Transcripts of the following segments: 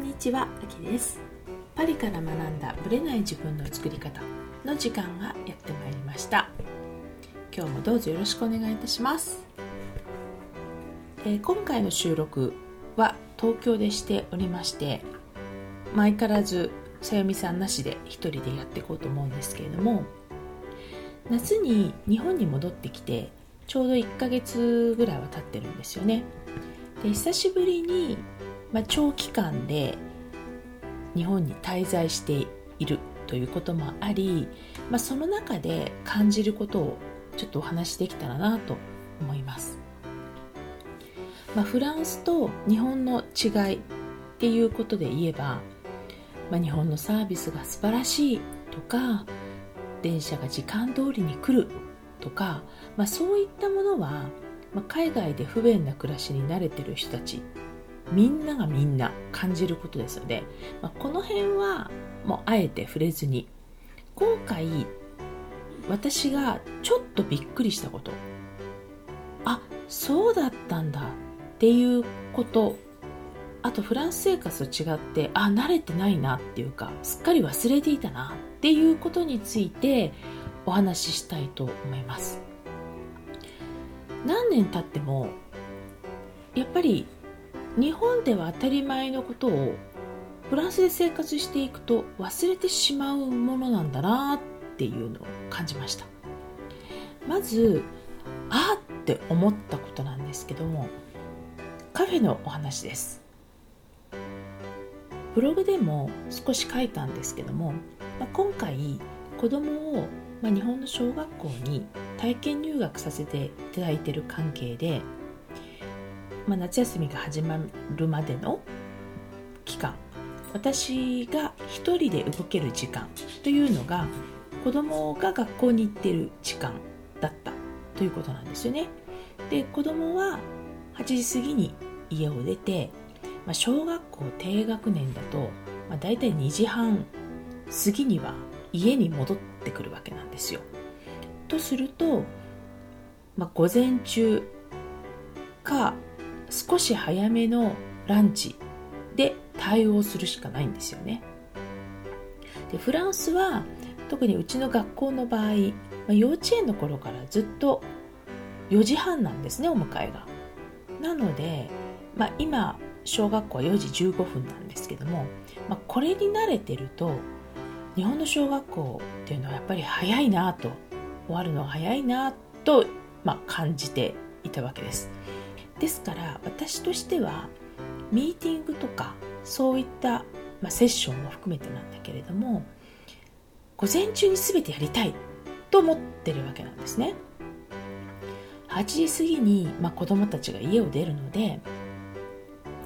んにちは、あきです。パリから学んだブレない自分の作り方の時間がやってまいりました。今日もどうぞよろしくお願いいたします、えー、今回の収録は東京でしておりまして相変わらずさゆみさんなしで一人でやっていこうと思うんですけれども夏に日本に戻ってきてちょうど1ヶ月ぐらいは経ってるんですよね。で久しぶりにまあ、長期間で日本に滞在しているということもあり、まあ、その中で感じることをちょっとお話しできたらなと思います、まあ、フランスと日本の違いっていうことで言えば、まあ、日本のサービスが素晴らしいとか電車が時間通りに来るとか、まあ、そういったものは、まあ、海外で不便な暮らしに慣れてる人たちみんながみんな感じることですので、まあ、この辺はもうあえて触れずに今回私がちょっとびっくりしたこと。あそうだったんだっていうこと。あとフランス生活と違ってあ慣れてないなっていうかすっかり忘れていたなっていうことについてお話ししたいと思います。何年経ってもやっぱり日本では当たり前のことをフランスで生活していくと忘れてしまうものなんだなっていうのを感じました。まずあって思ったことなんですけどもカフェのお話です。ブログでも少し書いたんですけども、まあ、今回子供を、まあ、日本の小学校に体験入学させていただいている関係でまあ、夏休みが始まるまでの期間私が一人で動ける時間というのが子供が学校に行ってる時間だったということなんですよね。で子供は8時過ぎに家を出て、まあ、小学校低学年だと、まあ、大体2時半過ぎには家に戻ってくるわけなんですよ。とすると、まあ、午前中か少し早めのランチで対応するしかないんですよね。でフランスは特にうちの学校の場合、まあ、幼稚園の頃からずっと4時半なんですねお迎えが。なので、まあ、今小学校は4時15分なんですけども、まあ、これに慣れてると日本の小学校っていうのはやっぱり早いなと終わるのが早いなと、まあ、感じていたわけです。ですから私としてはミーティングとかそういった、まあ、セッションも含めてなんだけれども午前中に全てやりたいと思ってるわけなんですね。8時過ぎに、まあ、子供たちが家を出るので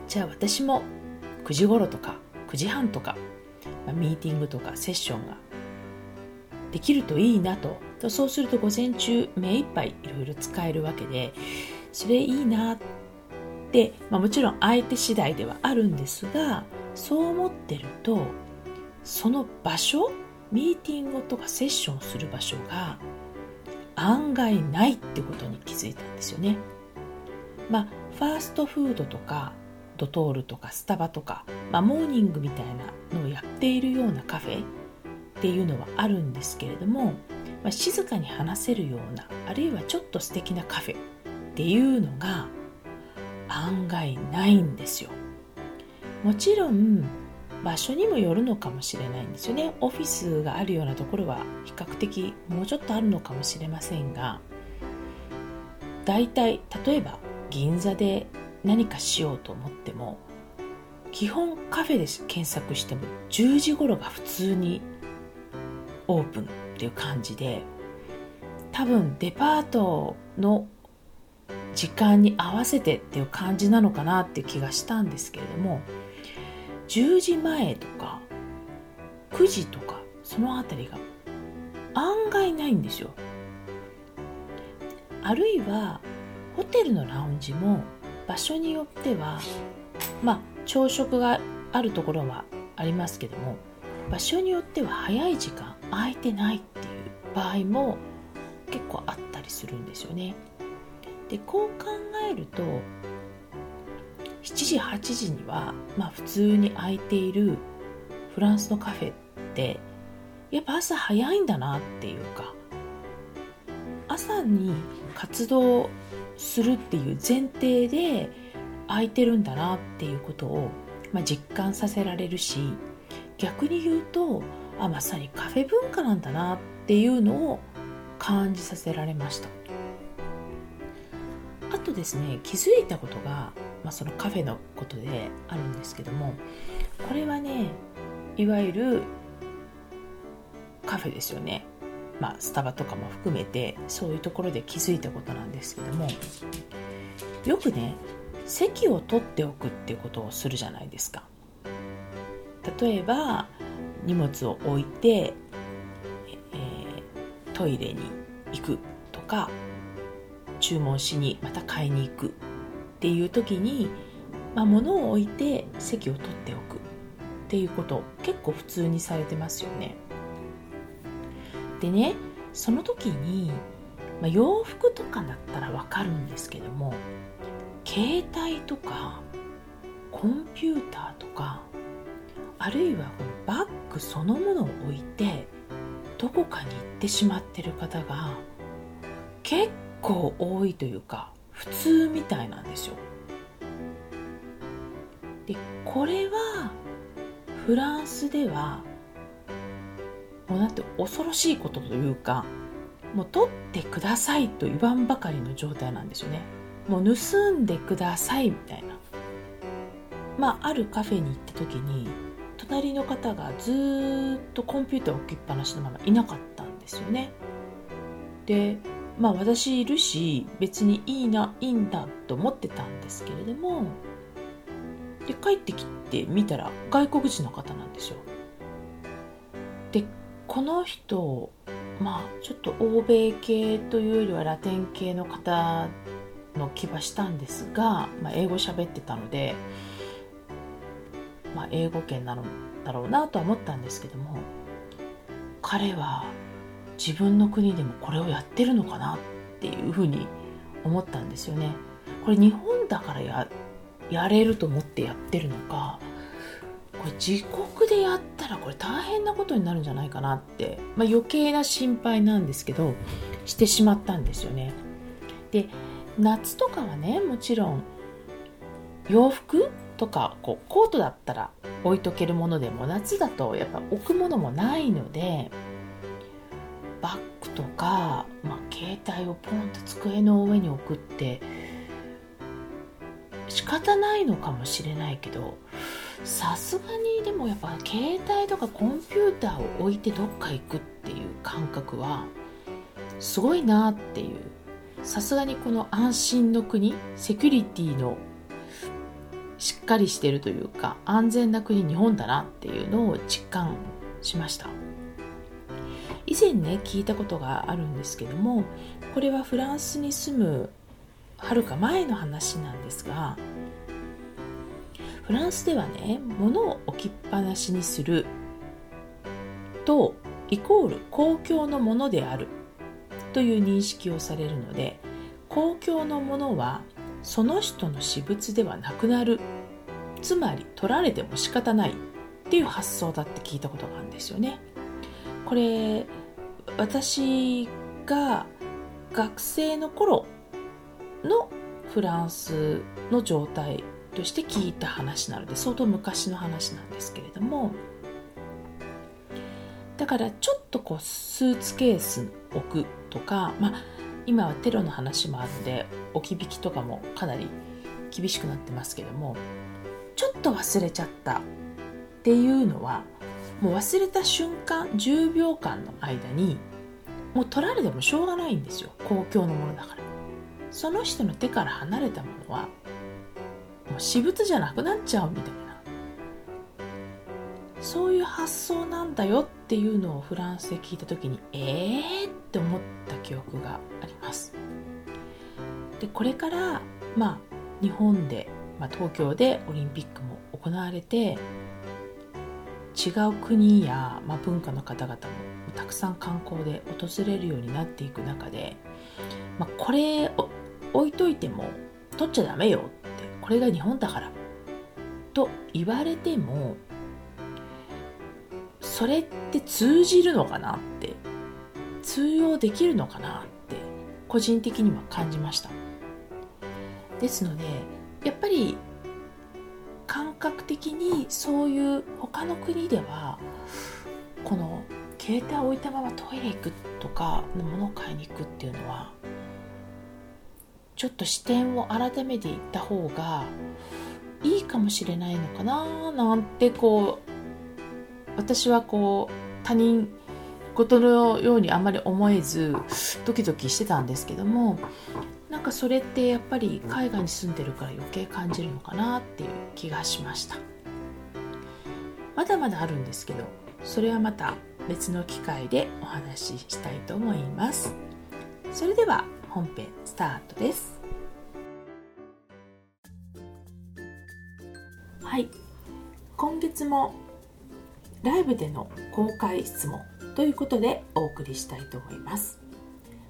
じゃあ私も9時頃とか9時半とか、まあ、ミーティングとかセッションができるといいなと。そうすると午前中目いっぱいいろいろ使えるわけでそれいいなって、まあ、もちろん相手次第ではあるんですがそう思ってるとその場所ミーティングとかセッションする場所が案外ないってことに気づいたんですよね。まあ、ファーストフードとかドトールとかスタバとか、まあ、モーニングみたいなのをやっているようなカフェっていうのはあるんですけれども、まあ、静かに話せるようなあるいはちょっと素敵なカフェっていうのが案外ないんですよ。もちろん場所にもよるのかもしれないんですよね。オフィスがあるようなところは比較的もうちょっとあるのかもしれませんが大体例えば銀座で何かしようと思っても基本カフェで検索しても。10時頃が普通にオープンっていう感じで多分デパートの時間に合わせてっていう感じなのかなっていう気がしたんですけれども10時前とか9時とかその辺りが案外ないんですよあるいはホテルのラウンジも場所によってはまあ朝食があるところはありますけども場所によっては早い時間空いてないっていう場合も結構あったりするんですよね。でこう考えると7時8時には、まあ、普通に空いているフランスのカフェってやっぱ朝早いんだなっていうか朝に活動するっていう前提で空いてるんだなっていうことを、まあ、実感させられるし逆に言うとあまさにカフェ文化なんだなっていうのを感じさせられました。ですね気づいたことが、まあ、そのカフェのことであるんですけどもこれはねいわゆるカフェですよね。まあスタバとかも含めてそういうところで気づいたことなんですけどもよくね席を取っておくっていうことをするじゃないですか。例えば荷物を置いて、えー、トイレに行くとか注文しにまた買いに行くっていう時に、まあ、物を置いて席を取っておくっていうこと結構普通にされてますよね。でねその時に、まあ、洋服とかだったらわかるんですけども携帯とかコンピューターとかあるいはこのバッグそのものを置いてどこかに行ってしまってる方が結構多いというか普通みたいなんですよ。でこれはフランスではもうだって恐ろしいことというかもう取ってくださいと言わんばかりの状態なんですよね。もう盗んでくださいみたいな。まああるカフェに行った時に隣の方がずっとコンピューター置きっぱなしのままいなかったんですよね。でまあ私いるし別にいいないいんだと思ってたんですけれどもで帰ってきて見たら外国人の方なんですよ。でこの人まあちょっと欧米系というよりはラテン系の方の気はしたんですが、まあ、英語喋ってたのでまあ、英語圏なのだろうなとは思ったんですけども彼は自分の国でもこれをやってるのかなっていうふうに思ったんですよね。これ日本だからややれると思ってやってるのかこれ自国でやったらこれ大変なことになるんじゃないかなって、まあ、余計な心配なんですけどしてしまったんですよね。で夏とかはねもちろん洋服とかこうコートだったら置いとけるものでも夏だとやっぱ置くものもないのでバッグとか、まあ、携帯をポンと机の上に置くって仕方ないのかもしれないけどさすがにでもやっぱ携帯とかコンピューターを置いてどっか行くっていう感覚はすごいなっていう。さすがにこの安心の国セキュリティのしっかりしてるというか安全な国日本だなっていうのを実感しました。以前ね聞いたことがあるんですけどもこれはフランスに住むはるか前の話なんですがフランスではね物を置きっぱなしにするとイコール公共のものであるという認識をされるので公共のものはその人の私物ではなくなる。つまり取られても仕方ないっていう発想だって聞いたことがあるんですよね。これ私が学生の頃のフランスの状態として聞いた話なので相当昔の話なんですけれどもだからちょっとこうスーツケース置くとかまあ今はテロの話もあるので置き引きとかもかなり厳しくなってますけどもちょっと忘れちゃったっていうのはもう忘れた瞬間10秒間の間にもう取られてもしょうがないんですよ。公共のものだから。その人の手から離れたものはもう私物じゃなくなっちゃうみたいな。そういう発想なんだよっていうのをフランスで聞いた時にえーって思った記憶があります。でこれからまあ日本で、まあ、東京でオリンピックも行われて違う国や、まあ、文化の方々もたくさん観光で訪れるようになっていく中で、まあ、これ置いといても取っちゃダメよってこれが日本だからと言われてもそれって通じるのかなって通用できるのかなって個人的には感じました。ですのでやっぱり覚的にそういう他の国ではこの携帯を置いたままトイレ行くとかのものを買いに行くっていうのはちょっと視点を改めていった方がいいかもしれないのかななんてこう私はこう他人事のようにあんまり思えずドキドキしてたんですけどもなんかそれってやっぱり海外に住んでるから余計感じるのかなっていう気がしました。まだまだあるんですけどそれはまた別の機会でお話ししたいと思います。それでは本編スタートです。はい。今月もライブでの公開質問ということでお送りしたいと思います。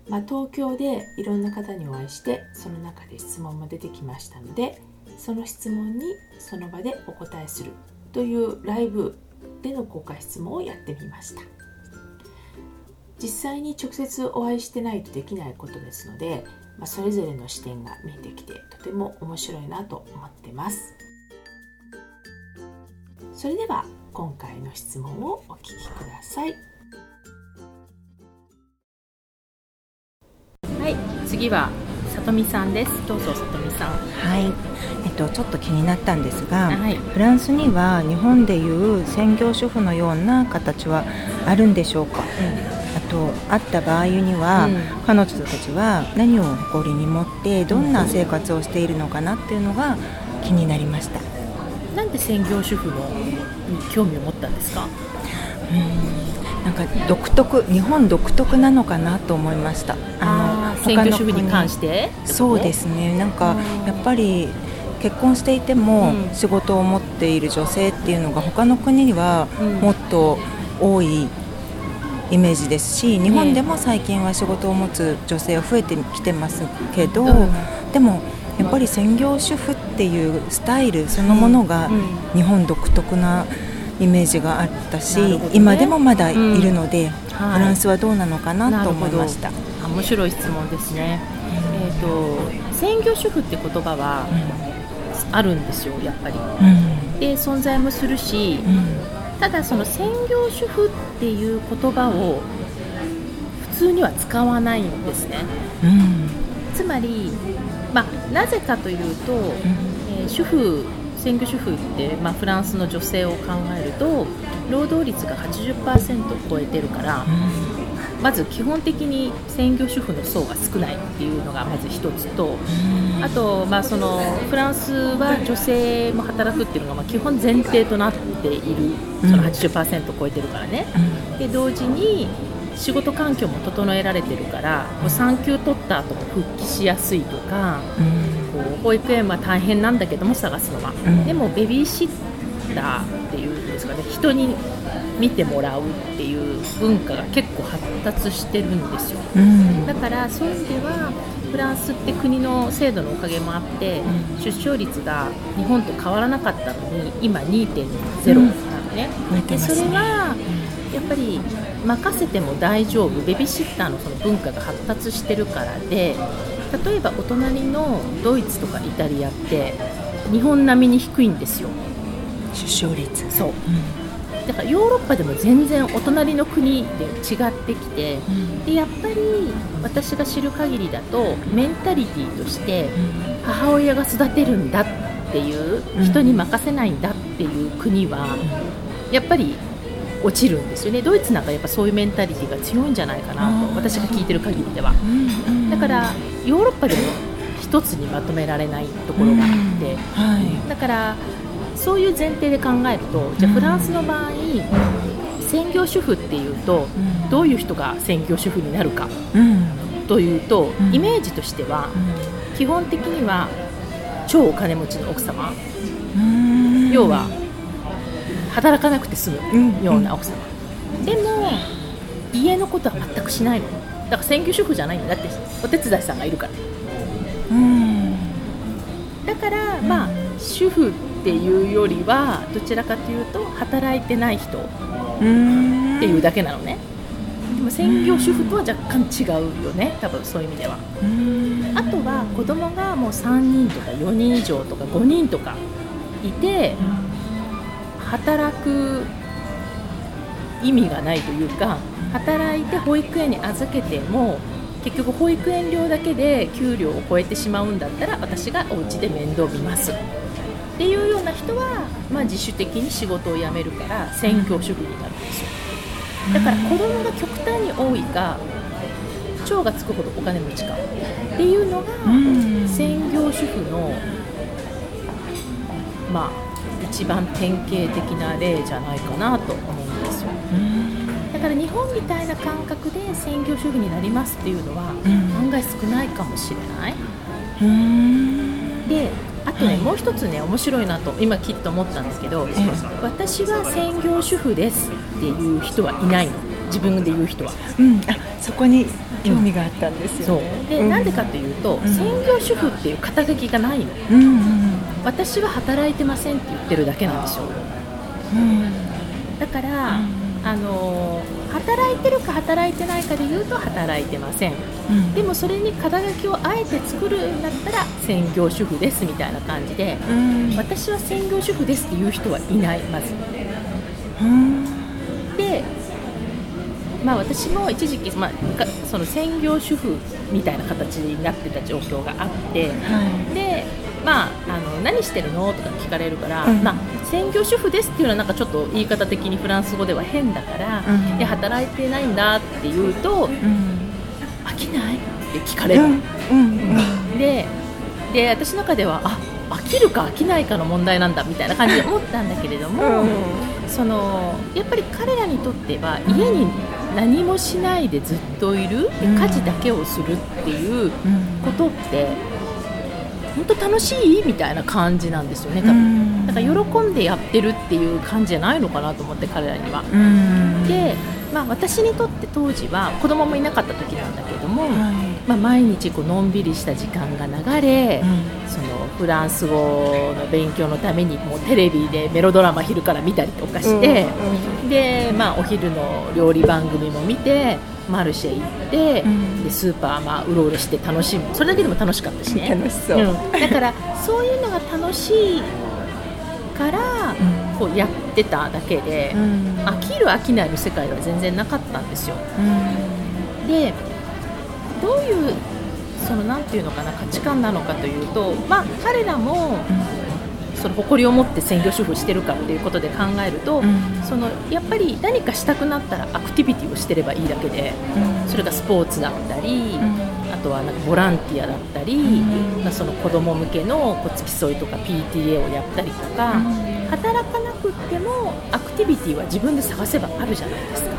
まあ、東京でいろんな方にお会いしてその中で質問も出てきましたのでその質問にその場でお答えするというライブでの公開質問をやってみました。実際に直接お会いしてないとできないことですので、まあ、それぞれの視点が見えてきてとても面白いなと思ってます。それでは今回の質問をお聞きください。次はさとみさんです。どうぞさとみさん。はい。えっとちょっと気になったんですが、はい、フランスには日本でいう専業主婦のような形はあるんでしょうか、うん。あとあった場合には、うん、彼女たちは何を誇りに持ってどんな生活をしているのかなっていうのが気になりました。なんで専業主婦のに興味を持ったんですか？うん。なんか独特日本独特なのかなと思いました。あの専業主婦に関して？そうですね。なんかやっぱり結婚していても仕事を持っている女性っていうのが他の国にはもっと多いイメージですし日本でも最近は仕事を持つ女性は増えてきてますけど、でもやっぱり専業主婦っていうスタイルそのものが日本独特なイメージがあったし、ね、今でもまだいるので、フランスはどうなのかなと思いました面白い質問ですね、えーと、専業主婦って言葉はあるんですよやっぱり、うん、で存在もするし、ただその専業主婦っていう言葉を普通には使わないんですね、つまりまあ、なぜかというと、えー、主婦専業主婦って、まあ、フランスの女性を考えると労働率が80%を超えてるから、まず基本的に専業主婦の層が少ないっていうのがまず一つと、あと、まあ、そのフランスは女性も働くっていうのがまあ基本前提となっている。その80%を超えてるからね。で同時に仕事環境も整えられてるからこう産休取った後も復帰しやすいとか、こう保育園は大変なんだけども探すのは、でもベビーシッターっていうん。ですかね人に見てもらうっていう文化が結構発達してるんですよ、だからそういう意味ではフランスって国の制度のおかげもあって、出生率が日本と変わらなかったのに今2.0なのね、でそれはやっぱり任せても大丈夫ベビーシッターのその文化が発達してるからで例えばお隣のドイツとかイタリアって日本並みに低いんですよ出生率。そう、うん、だからヨーロッパでも全然お隣の国で違ってきて、うん、でやっぱり私が知る限りだとメンタリティーとして母親が育てるんだっていう人に任せないんだっていう国はやっぱり落ちるんですよね。ドイツなんかやっぱそういうメンタリティーが強いんじゃないかなと私が聞いてる限りでは、だからヨーロッパでも一つにまとめられないところがあって、はい、だからそういう前提で考えるとじゃあフランスの場合、専業主婦っていうと、どういう人が専業主婦になるか、というと、イメージとしては、基本的には超お金持ちの奥様、要は働かなくて済むような奥様、うん、でも家のことは全くしないの。だから専業主婦じゃないんだ。ってお手伝いさんがいるから、うん、だから、まあ主婦っていうよりはどちらかというと働いてない人っていうだけなのね。でも専業主婦とは若干違うよね多分そういう意味では。あとは子供がもう3人とか4人以上とか5人とかいて働く意味がないというか働いて保育園に預けても結局保育園料だけで給料を超えてしまうんだったら私がお家で面倒見ますっていうような人は、まあ、自主的に仕事を辞めるから専業主婦になるんですよ。だから子供が極端に多いか長がつくほどお金持ちか。っていうのが専業主婦のまあ一番典型的な例じゃないかなと思うんですよ。だから日本みたいな感覚で専業主婦になりますっていうのは案外少ないかもしれない。であとね、はい、もう一つね面白いなと今きっと思ったんですけど、私は専業主婦ですっていう人はいないの。自分で言う人は、うん、あそこに興味があったんですよ、ね、そう。で、うん、なんでかというと、うん、専業主婦っていう肩書きがないの、うんうん、私は働いてませんって言ってるだけなんですよ、うん、だから、あの働いてるか働いてないかで言うと働いてません、うん、でもそれに肩書きをあえて作るんだったら専業主婦ですみたいな感じで、うん、私は専業主婦ですっていう人はいないまず、うん、でまあ、私も一時期、まあ、その専業主婦みたいな形になってた状況があって、はい、でまあ、あの何してるの？とか聞かれるから、うん、まあ、専業主婦ですっていうのはなんかちょっと言い方的にフランス語では変だから、うん、いや働いてないんだって言うと、うん、飽きないって聞かれる、でで私の中ではあ飽きるか飽きないかの問題なんだみたいな感じで思ったんだけれども、そのやっぱり彼らにとっては家に何もしないでずっといる、家事だけをするっていうことって、本当楽しいみたいな感じなんですよね多分。だから喜んでやってるっていう感じじゃないのかなと思って彼らには。で、まあ、私にとって当時は子供もいなかった時なんだけども、はい、まあ、毎日こうのんびりした時間が流れ、うん、そのフランス語の勉強のためにもうテレビでメロドラマ昼から見たりとかして、うん、で、まあ、お昼の料理番組も見てマルシェ行って、うん、でスーパーまあうろうろして楽しむ。それだけでも楽しかったしね。楽しそう、うん、だからそういうのが楽しいから、こうやってただけで、飽きる飽きないの世界は全然なかったんですよ、でどういうそのなんていうのかな価値観なのかというと、まあ、彼らも、その誇りを持って専業主婦してるかっていうことで考えると、うん、そのやっぱり何かしたくなったらアクティビティをしてればいいだけで、うん、それがスポーツだったり、うん、あとはなんかボランティアだったり、まあ、その子供向けのこう付き添いとか PTA をやったりとか、働かなくってもアクティビティは自分で探せばあるじゃないですか。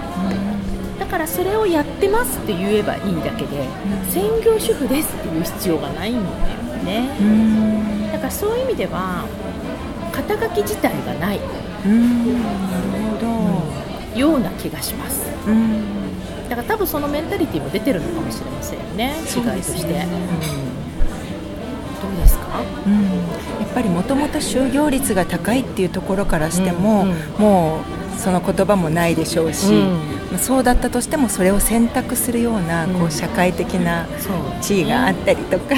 だからそれをやってますって言えばいいだけで、専業主婦ですっていう必要がないんだよね。だからそういう意味では肩書き自体がない。うんなるほど、ような気がします。うん。だから多分そのメンタリティも出てるのかもしれませんよね。違いとして。ね、どうですか、うん、やっぱりもともと就業率が高いっていうところからしても、うんうん、もうその言葉もないでしょうし、うん、そうだったとしてもそれを選択するような、こう社会的な地位があったりとか、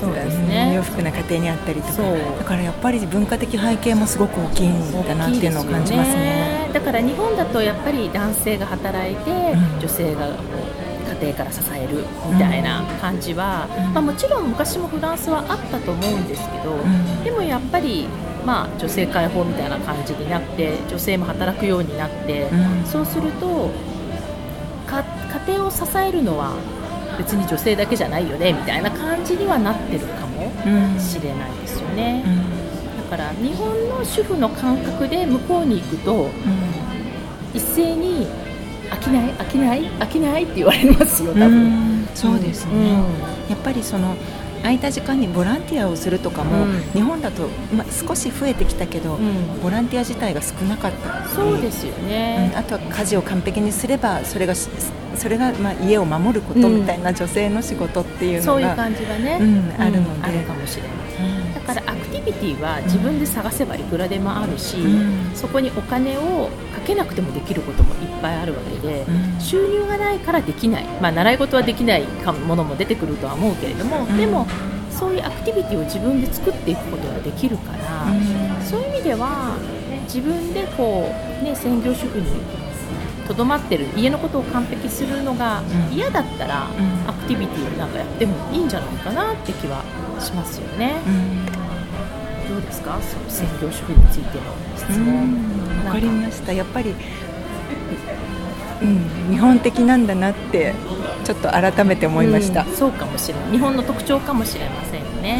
そうですね。裕福な家庭にあったりとか。だからやっぱり文化的背景もすごく大きいんだなっていうのを感じますね、ね、だから日本だとやっぱり男性が働いて、女性が家庭から支えるみたいな感じは、まあ、もちろん昔もフランスはあったと思うんですけど、でもやっぱりまあ、女性解放みたいな感じになって女性も働くようになって、うん、そうすると家庭を支えるのは別に女性だけじゃないよねみたいな感じにはなってるかもしれないですよね、うん、だから日本の主婦の感覚で向こうに行くと、うん、一斉に飽きない飽きない飽きないって言われますよ多分、そうですね、やっぱりその空いた時間にボランティアをするとかも、うん、日本だと、ま、少し増えてきたけど、うん、ボランティア自体が少なかった。そうですよね、うん、あとは家事を完璧にすればそれがそれが、まあ、家を守ることみたいな女性の仕事っていうのが、そういう感じがね、あるので、あるかもしれない、ィティビティは自分で探せばいくらでもあるし、うん、そこにお金をかけなくてもできることもいっぱいあるわけで、うん、収入がないからできない、まあ、習い事はできないものも出てくるとは思うけれども、うん、でもそういうアクティビティを自分で作っていくことができるから、そういう意味では自分でこう、ね、専業主婦にとどまってる家のことを完璧するのが嫌だったら、アクティビティをなんかやってもいいんじゃないかなって気はしますよね。どうですか？その専業主婦についての質問。わかりました。やっぱりうん、日本的なんだなってちょっと改めて思いました、うん、そうかもしれない。日本の特徴かもしれませんね、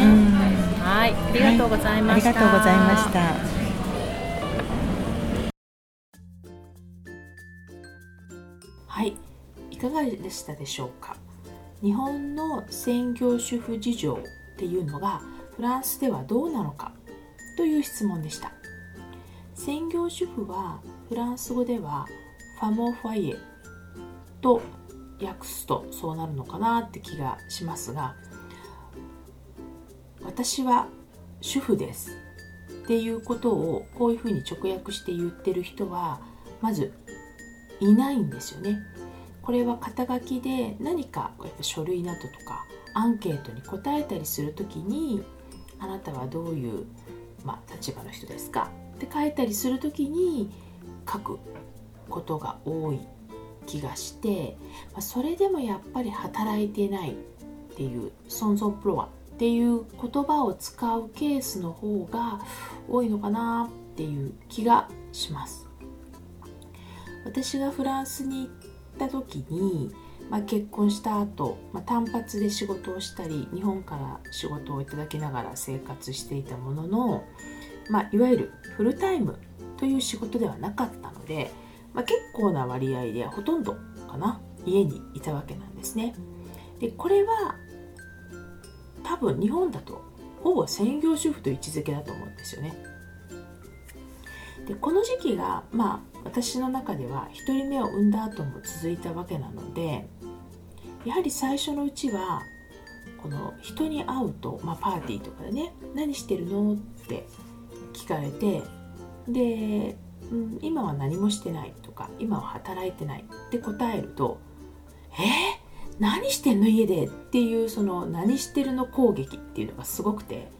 はい。ありがとうございました、はい、ありがとうございました。はい。いかがでしたでしょうか？日本の専業主婦事情っていうのがフランスではどうなのか？という質問でした専業主婦はフランス語ではファモファイエと訳すとそうなるのかなって気がしますが私は主婦ですっていうことをこういうふうに直訳して言ってる人はまずいないんですよね。これは肩書きで何かやっぱ書類などとかアンケートに答えたりする時にあなたはどういう、まあ、立場の人ですか？って書いたりする時に書くことが多い気がして、まあ、それでもやっぱり働いてないっていう存続プロアっていう言葉を使うケースの方が多いのかなっていう気がします。私がフランスに行った時に、まあ、結婚した後、まあ単発で仕事をしたり日本から仕事をいただきながら生活していたものの、まあ、いわゆるフルタイムという仕事ではなかったので、まあ、結構な割合でほとんどかな家にいたわけなんですね。でこれは多分日本だとほぼ専業主婦と位置づけだと思うんですよね。でこの時期がまあ私の中では1人目を産んだ後も続いたわけなのでやはり最初のうちはこの人に会うと、まあ、パーティーとかでね「何してるの?」って聞かれてで、うん、今は何もしてないとか今は働いてないって答えると「えー、何してんの家で?」っていうその「何してるの攻撃」っていうのがすごくて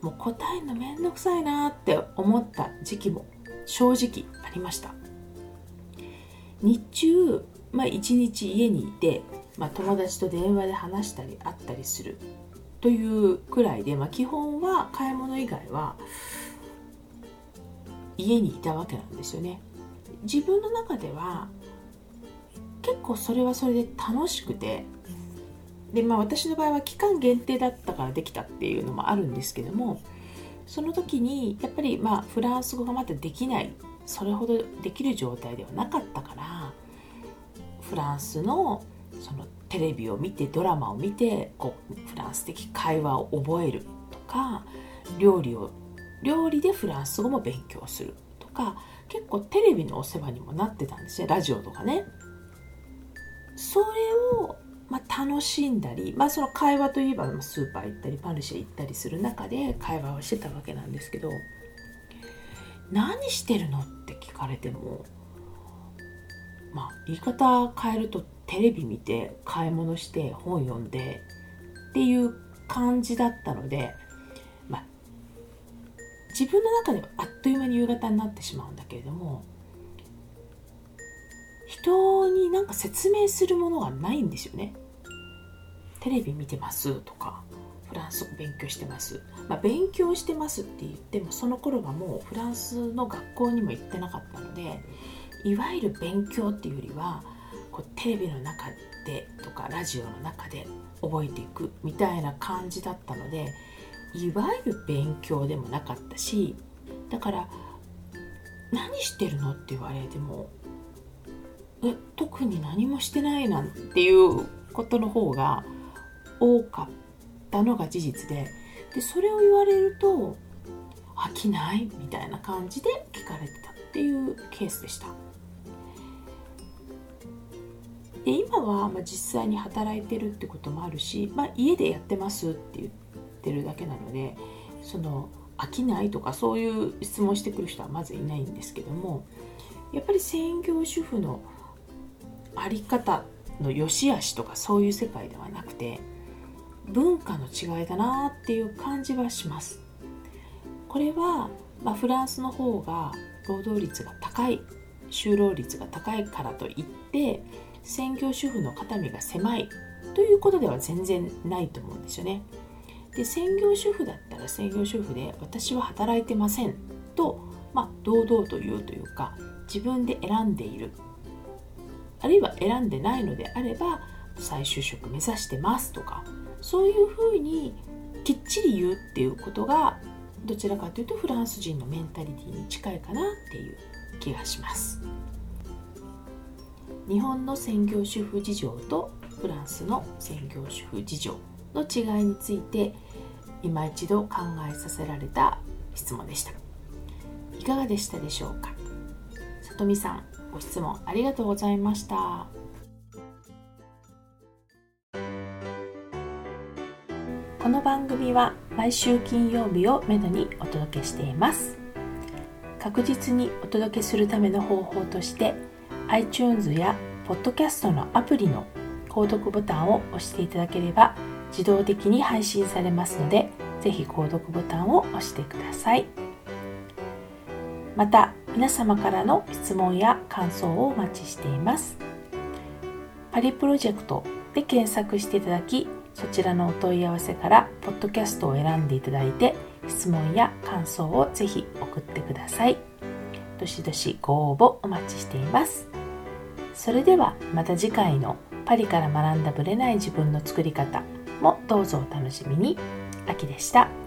もう答えるのめんどくさいなって思った時期も正直ありました日中、まあ、一日家にいて、まあ、友達と電話で話したり会ったりするというくらいで、まあ、基本は買い物以外は家にいたわけなんですよね。自分の中では結構それはそれで楽しくてでまあ私の場合は期間限定だったからできたっていうのもあるんですけどもその時にやっぱりまあフランス語がまだできないそれほどできる状態ではなかったからフランスのそのテレビを見てドラマを見てこうフランス的会話を覚えるとか料理を料理でフランス語も勉強するとか結構テレビのお世話にもなってたんですねラジオとかね。それを、まあ、楽しんだり、まあ、その会話といえばスーパー行ったりパルシェ行ったりする中で会話をしてたわけなんですけど何してるの？って聞かれてもまあ言い方変えるとテレビ見て買い物して本読んでっていう感じだったので、まあ、自分の中ではあっという間に夕方になってしまうんだけれども人になんか説明するものがないんですよね。テレビ見てますとかフランス語勉強してます、まあ、勉強してますって言ってもその頃はもうフランスの学校にも行ってなかったのでいわゆる勉強っていうよりはこうテレビの中でとかラジオの中で覚えていくみたいな感じだったのでいわゆる勉強でもなかったしだから何してるのって言われてもえ特に何もしてないなんていうことの方が多かったのが事実ででそれを言われると飽きないみたいな感じで聞かれてたっていうケースでした。で今はま実際に働いてるってこともあるし、まあ、家でやってますって言ってるだけなのでその飽きないとかそういう質問してくる人はまずいないんですけどもやっぱり専業主婦の在り方の良し悪しとかそういう世界ではなくて文化の違いだなっていう感じはします。これは、まあ、フランスの方が労働率が高い就労率が高いからといって専業主婦の肩身が狭いということでは全然ないと思うんですよね。で専業主婦だったら専業主婦で私は働いてませんと、まあ、堂々と言うというか自分で選んでいるあるいは選んでないのであれば再就職目指してますとかそういうふうにきっちり言うっていうことがどちらかというとフランス人のメンタリティに近いかなっていう気がします。日本の専業主婦事情とフランスの専業主婦事情の違いについて今一度考えさせられた質問でした。いかがでしたでしょうか？さとみさんご質問ありがとうございました。この番組は毎週金曜日をめどにお届けしています。確実にお届けするための方法として iTunes や Podcast のアプリの購読ボタンを押していただければ自動的に配信されますのでぜひ購読ボタンを押してください。また皆様からの質問や感想をお待ちしています。パリプロジェクトで検索していただきそちらのお問い合わせからポッドキャストを選んでいただいて質問や感想をぜひ送ってくださいどしどしご応募お待ちしていますそれではまた次回のパリから学んだぶれない自分の作り方もどうぞお楽しみに。秋でした。